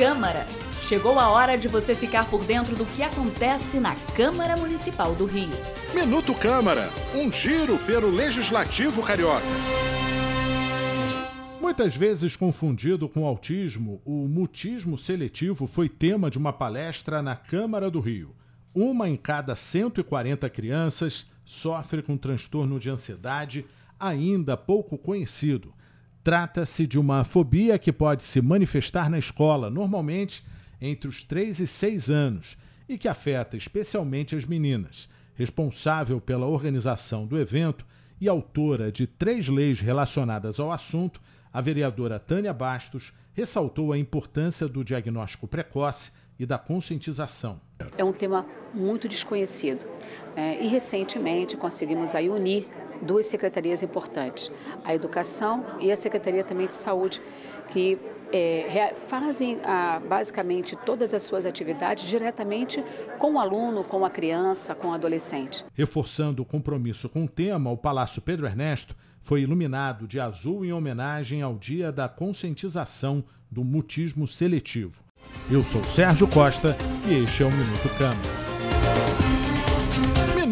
Câmara. Chegou a hora de você ficar por dentro do que acontece na Câmara Municipal do Rio. Minuto Câmara, um giro pelo Legislativo Carioca. Muitas vezes confundido com autismo, o mutismo seletivo foi tema de uma palestra na Câmara do Rio. Uma em cada 140 crianças sofre com transtorno de ansiedade, ainda pouco conhecido. Trata-se de uma fobia que pode se manifestar na escola, normalmente entre os 3 e 6 anos, e que afeta especialmente as meninas. Responsável pela organização do evento e autora de três leis relacionadas ao assunto, a vereadora Tânia Bastos ressaltou a importância do diagnóstico precoce e da conscientização. É um tema muito desconhecido é, e recentemente conseguimos aí unir duas secretarias importantes, a Educação e a Secretaria também de Saúde, que é, fazem ah, basicamente todas as suas atividades diretamente com o aluno, com a criança, com o adolescente. Reforçando o compromisso com o tema, o Palácio Pedro Ernesto foi iluminado de azul em homenagem ao Dia da Conscientização do Mutismo Seletivo. Eu sou Sérgio Costa e este é o Minuto Câmara.